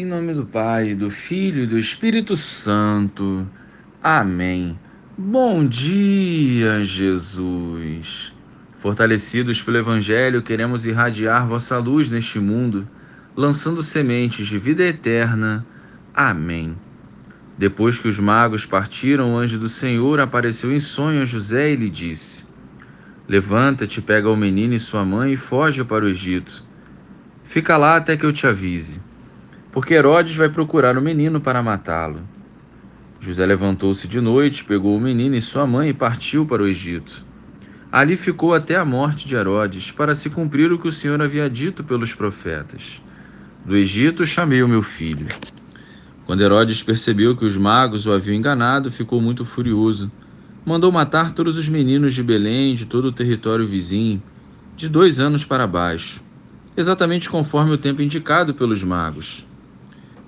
Em nome do Pai, do Filho e do Espírito Santo. Amém. Bom dia, Jesus. Fortalecidos pelo Evangelho, queremos irradiar vossa luz neste mundo, lançando sementes de vida eterna. Amém. Depois que os magos partiram, o anjo do Senhor apareceu em sonho a José e lhe disse: Levanta-te, pega o menino e sua mãe e foge para o Egito. Fica lá até que eu te avise, porque Herodes vai procurar o menino para matá-lo. José levantou-se de noite, pegou o menino e sua mãe e partiu para o Egito. Ali ficou até a morte de Herodes, para se cumprir o que o Senhor havia dito pelos profetas: Do Egito chamei o meu filho. Quando Herodes percebeu que os magos o haviam enganado, ficou muito furioso. Mandou matar todos os meninos de Belém, de todo o território vizinho, de dois anos para baixo, exatamente conforme o tempo indicado pelos magos.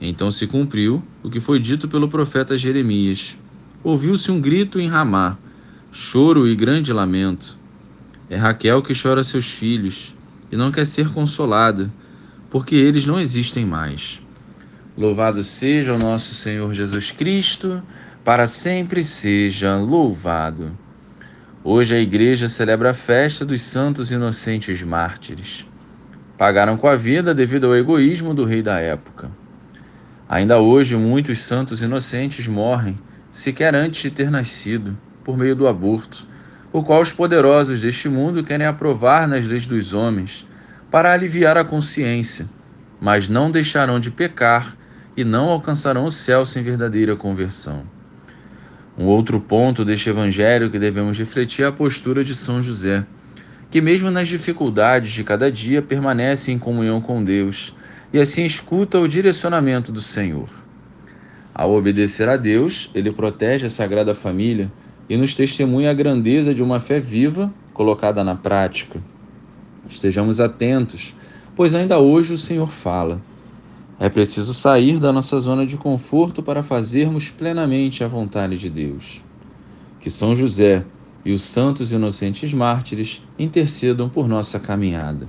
Então se cumpriu o que foi dito pelo profeta Jeremias. Ouviu-se um grito em Ramá, choro e grande lamento. É Raquel que chora seus filhos e não quer ser consolada, porque eles não existem mais. Louvado seja o nosso Senhor Jesus Cristo, para sempre seja louvado. Hoje a igreja celebra a festa dos santos inocentes mártires. Pagaram com a vida devido ao egoísmo do rei da época. Ainda hoje, muitos santos inocentes morrem, sequer antes de ter nascido, por meio do aborto, o qual os poderosos deste mundo querem aprovar nas leis dos homens, para aliviar a consciência, mas não deixarão de pecar e não alcançarão o céu sem verdadeira conversão. Um outro ponto deste evangelho que devemos refletir é a postura de São José, que, mesmo nas dificuldades de cada dia, permanece em comunhão com Deus e assim escuta o direcionamento do Senhor. Ao obedecer a Deus, ele protege a Sagrada Família e nos testemunha a grandeza de uma fé viva colocada na prática. Estejamos atentos, pois ainda hoje o Senhor fala. É preciso sair da nossa zona de conforto para fazermos plenamente a vontade de Deus. Que São José e os santos inocentes mártires intercedam por nossa caminhada.